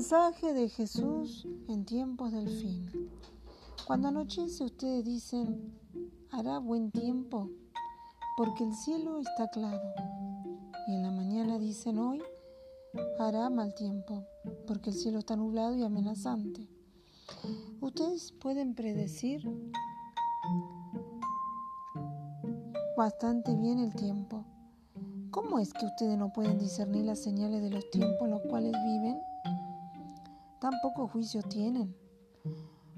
Mensaje de Jesús en tiempos del fin. Cuando anochece ustedes dicen, hará buen tiempo, porque el cielo está claro. Y en la mañana dicen hoy, hará mal tiempo, porque el cielo está nublado y amenazante. Ustedes pueden predecir bastante bien el tiempo. ¿Cómo es que ustedes no pueden discernir las señales de los tiempos en los cuales viven? Tan poco juicio tienen.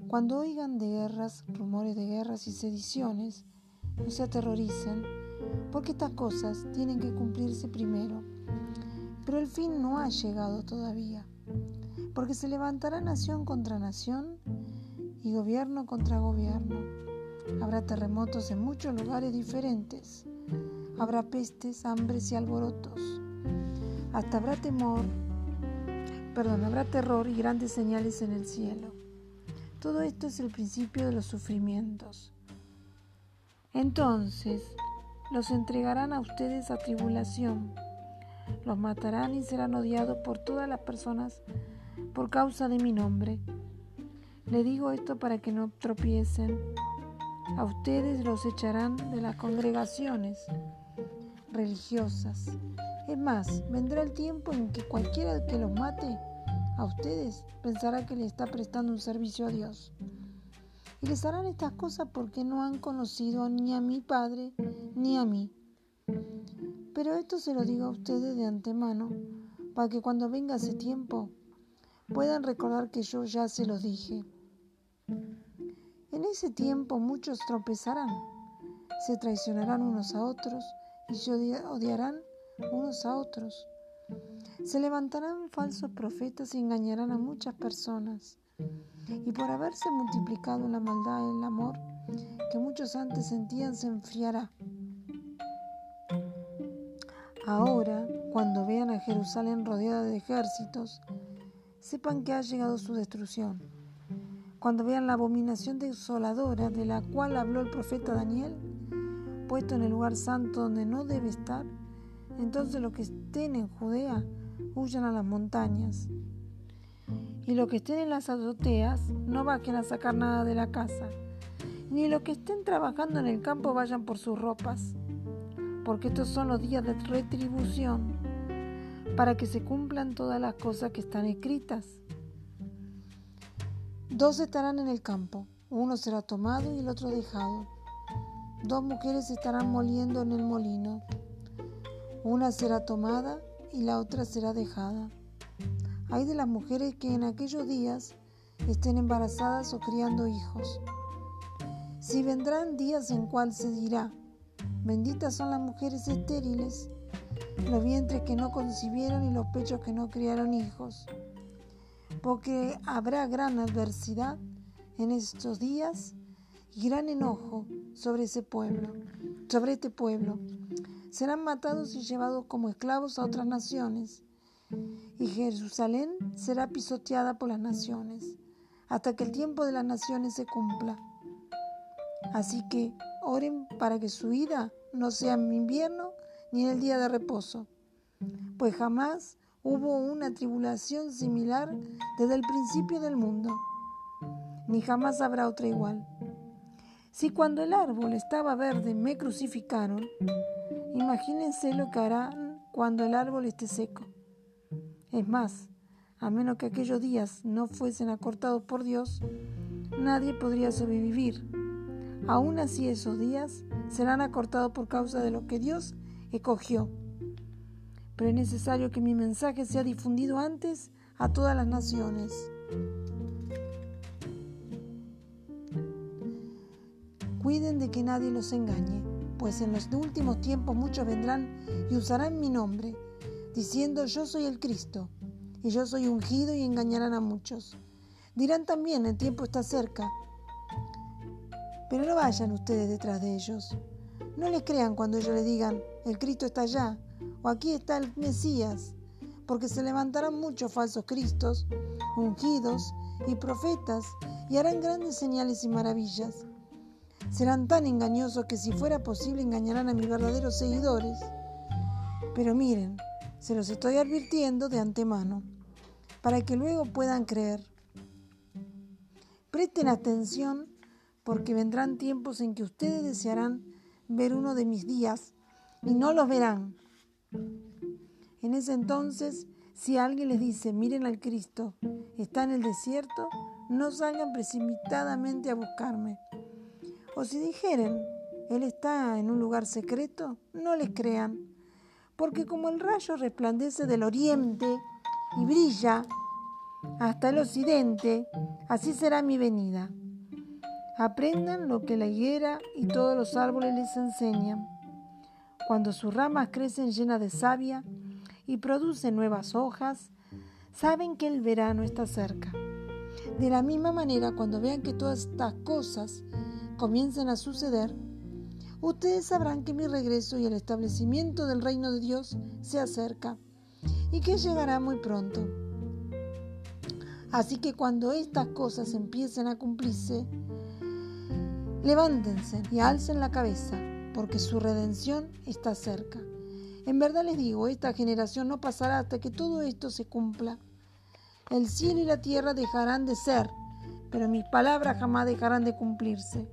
Cuando oigan de guerras, rumores de guerras y sediciones, no se aterroricen, porque estas cosas tienen que cumplirse primero. Pero el fin no ha llegado todavía, porque se levantará nación contra nación y gobierno contra gobierno. Habrá terremotos en muchos lugares diferentes. Habrá pestes, hambres y alborotos. Hasta habrá temor, perdón, habrá terror y grandes señales en el cielo. Todo esto es el principio de los sufrimientos. Entonces los entregarán a ustedes a tribulación, los matarán y serán odiados por todas las personas por causa de mi nombre. Le digo esto para que no tropiecen. A ustedes los echarán de las congregaciones religiosas. Es más, vendrá el tiempo en que cualquiera que los mate a ustedes pensará que le está prestando un servicio a Dios. Y les harán estas cosas porque no han conocido ni a mi Padre ni a mí. Pero esto se lo digo a ustedes de antemano, para que cuando venga ese tiempo puedan recordar que yo ya se los dije. En ese tiempo muchos tropezarán, se traicionarán unos a otros y se odiarán unos a otros. Se levantarán falsos profetas y engañarán a muchas personas. Y por haberse multiplicado la maldad el amor que muchos antes sentían, se enfriará. Ahora, cuando vean a Jerusalén rodeada de ejércitos, sepan que ha llegado su destrucción. Cuando vean la abominación desoladora de la cual habló el profeta Daniel, puesto en el lugar santo donde no debe estar, entonces los que estén en Judea huyan a las montañas. Y los que estén en las azoteas no bajen a sacar nada de la casa, ni los que estén trabajando en el campo vayan por sus ropas, porque estos son los días de retribución, para que se cumplan todas las cosas que están escritas. Dos estarán en el campo, uno será tomado y el otro dejado. Dos mujeres estarán moliendo en el molino, una será tomada y la otra será dejada. Hay de las mujeres que en aquellos días estén embarazadas o criando hijos. Si vendrán días en cual se dirá, benditas son las mujeres estériles, los vientres que no concibieron y los pechos que no criaron hijos, porque habrá gran adversidad en estos días y gran enojo sobre ese pueblo, sobre este pueblo. Serán matados y llevados como esclavos a otras naciones y Jerusalén será pisoteada por las naciones, hasta que el tiempo de las naciones se cumpla. Así que oren para que su ira no sea en invierno ni en el día de reposo, pues jamás hubo una tribulación similar desde el principio del mundo, ni jamás habrá otra igual. Si cuando el árbol estaba verde me crucificaron, imagínense lo que harán cuando el árbol esté seco. Es más, a menos que aquellos días no fuesen acortados por Dios, nadie podría sobrevivir. Aún así esos días serán acortados por causa de lo que Dios escogió. Pero es necesario que mi mensaje sea difundido antes a todas las naciones. Cuiden de que nadie los engañe, pues en los últimos tiempos muchos vendrán y usarán mi nombre diciendo yo soy el Cristo, y yo soy ungido y engañarán a muchos. Dirán también, el tiempo está cerca. Pero no vayan ustedes detrás de ellos. No les crean cuando ellos les digan, el Cristo está allá, o aquí está el Mesías, porque se levantarán muchos falsos Cristos, ungidos y profetas, y harán grandes señales y maravillas. Serán tan engañosos que si fuera posible engañarán a mis verdaderos seguidores. Pero miren, se los estoy advirtiendo de antemano. para que luego puedan creer. Presten atención porque vendrán tiempos en que ustedes desearán ver uno de mis días y no los verán. En ese entonces, si alguien les dice, miren al Cristo, está en el desierto, no salgan precipitadamente a buscarme. O si dijeren, Él está en un lugar secreto, no les crean, porque como el rayo resplandece del oriente y brilla hasta el occidente, así será mi venida. Aprendan lo que la higuera y todos los árboles les enseñan. Cuando sus ramas crecen llenas de savia y producen nuevas hojas, saben que el verano está cerca. De la misma manera, cuando vean que todas estas cosas comienzan a suceder, ustedes sabrán que mi regreso y el establecimiento del reino de Dios se acerca y que llegará muy pronto. Así que cuando estas cosas empiecen a cumplirse, Levántense y alcen la cabeza, porque su redención está cerca. En verdad les digo, esta generación no pasará hasta que todo esto se cumpla. El cielo y la tierra dejarán de ser, pero mis palabras jamás dejarán de cumplirse.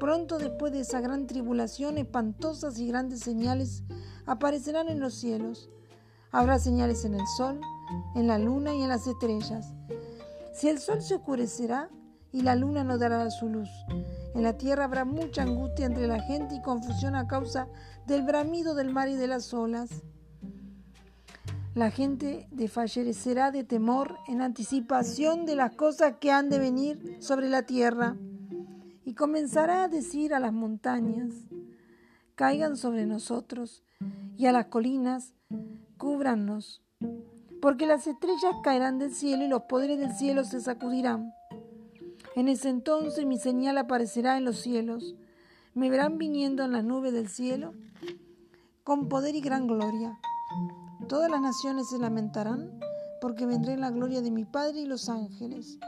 Pronto después de esa gran tribulación, espantosas y grandes señales aparecerán en los cielos. Habrá señales en el sol, en la luna y en las estrellas. Si el sol se oscurecerá y la luna no dará su luz, en la tierra habrá mucha angustia entre la gente y confusión a causa del bramido del mar y de las olas. La gente desfallecerá de temor en anticipación de las cosas que han de venir sobre la tierra y comenzará a decir a las montañas, caigan sobre nosotros y a las colinas, cúbrannos, porque las estrellas caerán del cielo y los poderes del cielo se sacudirán. En ese entonces mi señal aparecerá en los cielos. Me verán viniendo en las nubes del cielo con poder y gran gloria. Todas las naciones se lamentarán porque vendré en la gloria de mi Padre y los ángeles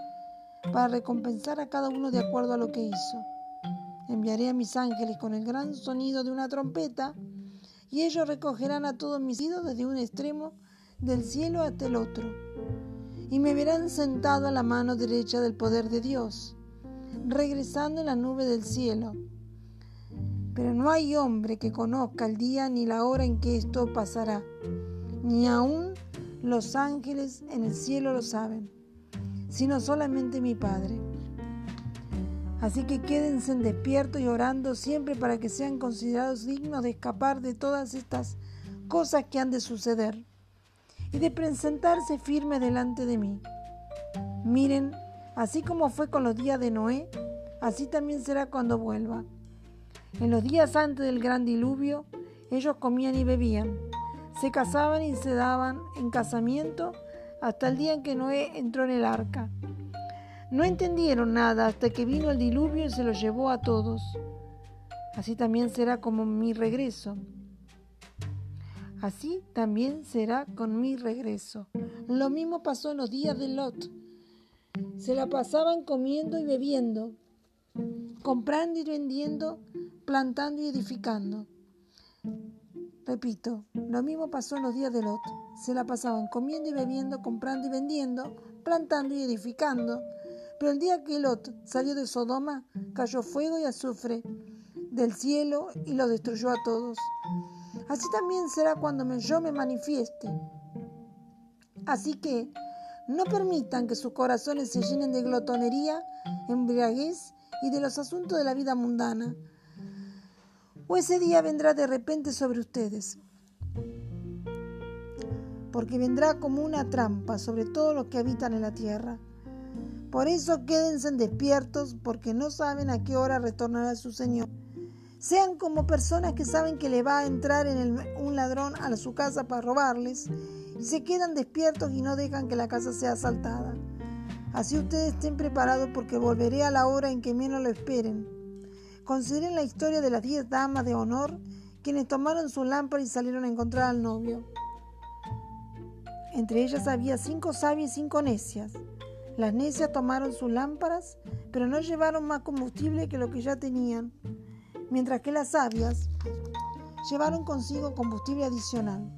para recompensar a cada uno de acuerdo a lo que hizo. Enviaré a mis ángeles con el gran sonido de una trompeta y ellos recogerán a todos mis hijos desde un extremo del cielo hasta el otro y me verán sentado a la mano derecha del poder de Dios, regresando en la nube del cielo. Pero no hay hombre que conozca el día ni la hora en que esto pasará, ni aun los ángeles en el cielo lo saben, sino solamente mi Padre. Así que quédense despiertos y orando siempre para que sean considerados dignos de escapar de todas estas cosas que han de suceder y de presentarse firme delante de mí. Miren, así como fue con los días de Noé, así también será cuando vuelva. En los días antes del gran diluvio, ellos comían y bebían, se casaban y se daban en casamiento hasta el día en que Noé entró en el arca. No entendieron nada hasta que vino el diluvio y se los llevó a todos. Así también será como mi regreso. Así también será con mi regreso. Lo mismo pasó en los días de Lot. Se la pasaban comiendo y bebiendo, comprando y vendiendo, plantando y edificando. Repito, lo mismo pasó en los días de Lot. Se la pasaban comiendo y bebiendo, comprando y vendiendo, plantando y edificando. Pero el día que Lot salió de Sodoma, cayó fuego y azufre del cielo y lo destruyó a todos. Así también será cuando yo me manifieste. Así que no permitan que sus corazones se llenen de glotonería, embriaguez y de los asuntos de la vida mundana. O ese día vendrá de repente sobre ustedes, porque vendrá como una trampa sobre todos los que habitan en la tierra. Por eso quédense despiertos, porque no saben a qué hora retornará su Señor. Sean como personas que saben que le va a entrar en un ladrón a su casa para robarles y se quedan despiertos y no dejan que la casa sea asaltada. Así ustedes estén preparados porque volveré a la hora en que menos lo esperen. Consideren la historia de las diez damas de honor quienes tomaron su lámpara y salieron a encontrar al novio. Entre ellas había cinco sabias y cinco necias. Las necias tomaron sus lámparas, pero no llevaron más combustible que lo que ya tenían mientras que las sabias llevaron consigo combustible adicional.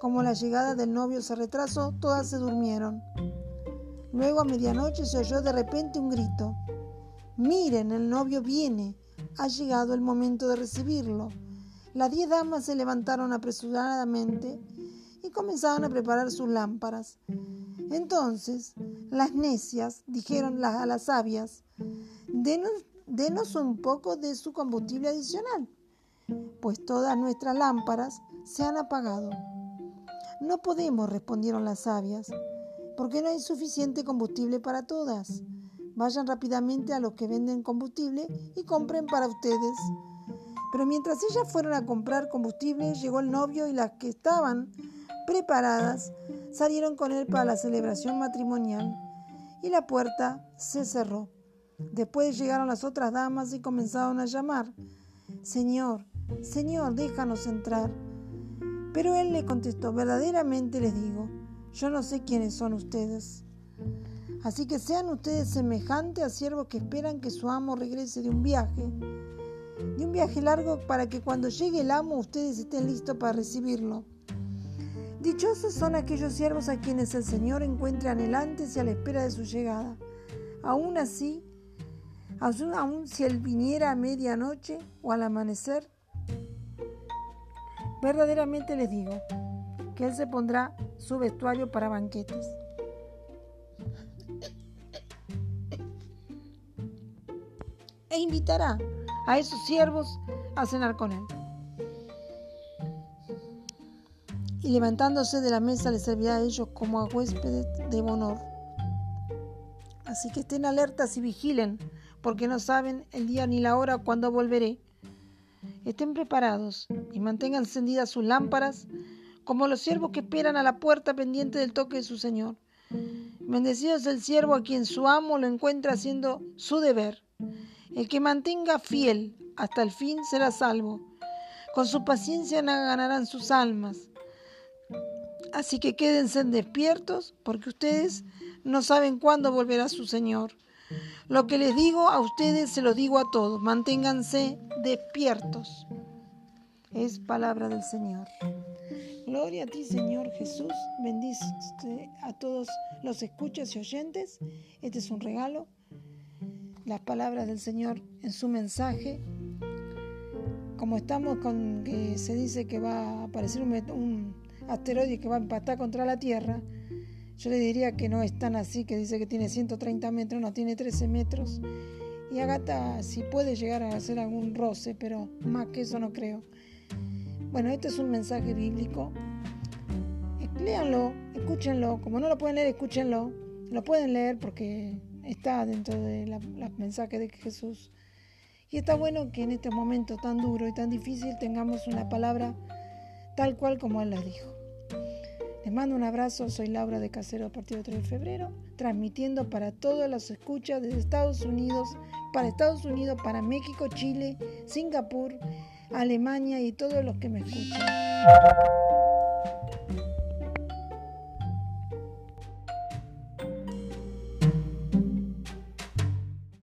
Como la llegada del novio se retrasó, todas se durmieron. Luego a medianoche se oyó de repente un grito. Miren, el novio viene. Ha llegado el momento de recibirlo. Las diez damas se levantaron apresuradamente y comenzaron a preparar sus lámparas. Entonces las necias dijeron a las sabias, denos, denos un poco de su combustible adicional, pues todas nuestras lámparas se han apagado. No podemos, respondieron las sabias, porque no hay suficiente combustible para todas. Vayan rápidamente a los que venden combustible y compren para ustedes. Pero mientras ellas fueron a comprar combustible, llegó el novio y las que estaban preparadas salieron con él para la celebración matrimonial y la puerta se cerró. Después llegaron las otras damas y comenzaron a llamar, Señor, Señor, déjanos entrar. Pero él le contestó, verdaderamente les digo, yo no sé quiénes son ustedes. Así que sean ustedes semejantes a siervos que esperan que su amo regrese de un viaje de un viaje largo para que cuando llegue el amo ustedes estén listos para recibirlo. Dichosos son aquellos siervos a quienes el Señor encuentre anhelantes y a la espera de su llegada. Aún así, aún si Él viniera a medianoche o al amanecer, verdaderamente les digo que Él se pondrá su vestuario para banquetes. E invitará a esos siervos a cenar con él. Y levantándose de la mesa les servirá a ellos como a huéspedes de honor. Así que estén alertas y vigilen, porque no saben el día ni la hora cuando volveré. Estén preparados y mantengan encendidas sus lámparas, como los siervos que esperan a la puerta pendiente del toque de su Señor. Bendecido es el siervo a quien su amo lo encuentra haciendo su deber. El que mantenga fiel hasta el fin será salvo. Con su paciencia ganarán sus almas. Así que quédense despiertos porque ustedes no saben cuándo volverá su Señor. Lo que les digo a ustedes se lo digo a todos. Manténganse despiertos. Es palabra del Señor. Gloria a ti, Señor Jesús. Bendice a todos los escuchas y oyentes. Este es un regalo las palabras del Señor en su mensaje. Como estamos con que se dice que va a aparecer un, asteroide que va a impactar contra la Tierra, yo le diría que no es tan así, que dice que tiene 130 metros, no tiene 13 metros. Y Agata si puede llegar a hacer algún roce, pero más que eso no creo. Bueno, este es un mensaje bíblico. Léanlo, escúchenlo. Como no lo pueden leer, escúchenlo. Lo pueden leer porque está dentro de los mensajes de Jesús. Y está bueno que en este momento tan duro y tan difícil tengamos una palabra tal cual como Él la dijo. Les mando un abrazo, soy Laura de Casero del 3 de febrero, transmitiendo para todos los escuchas desde Estados Unidos, para Estados Unidos, para México, Chile, Singapur, Alemania y todos los que me escuchan.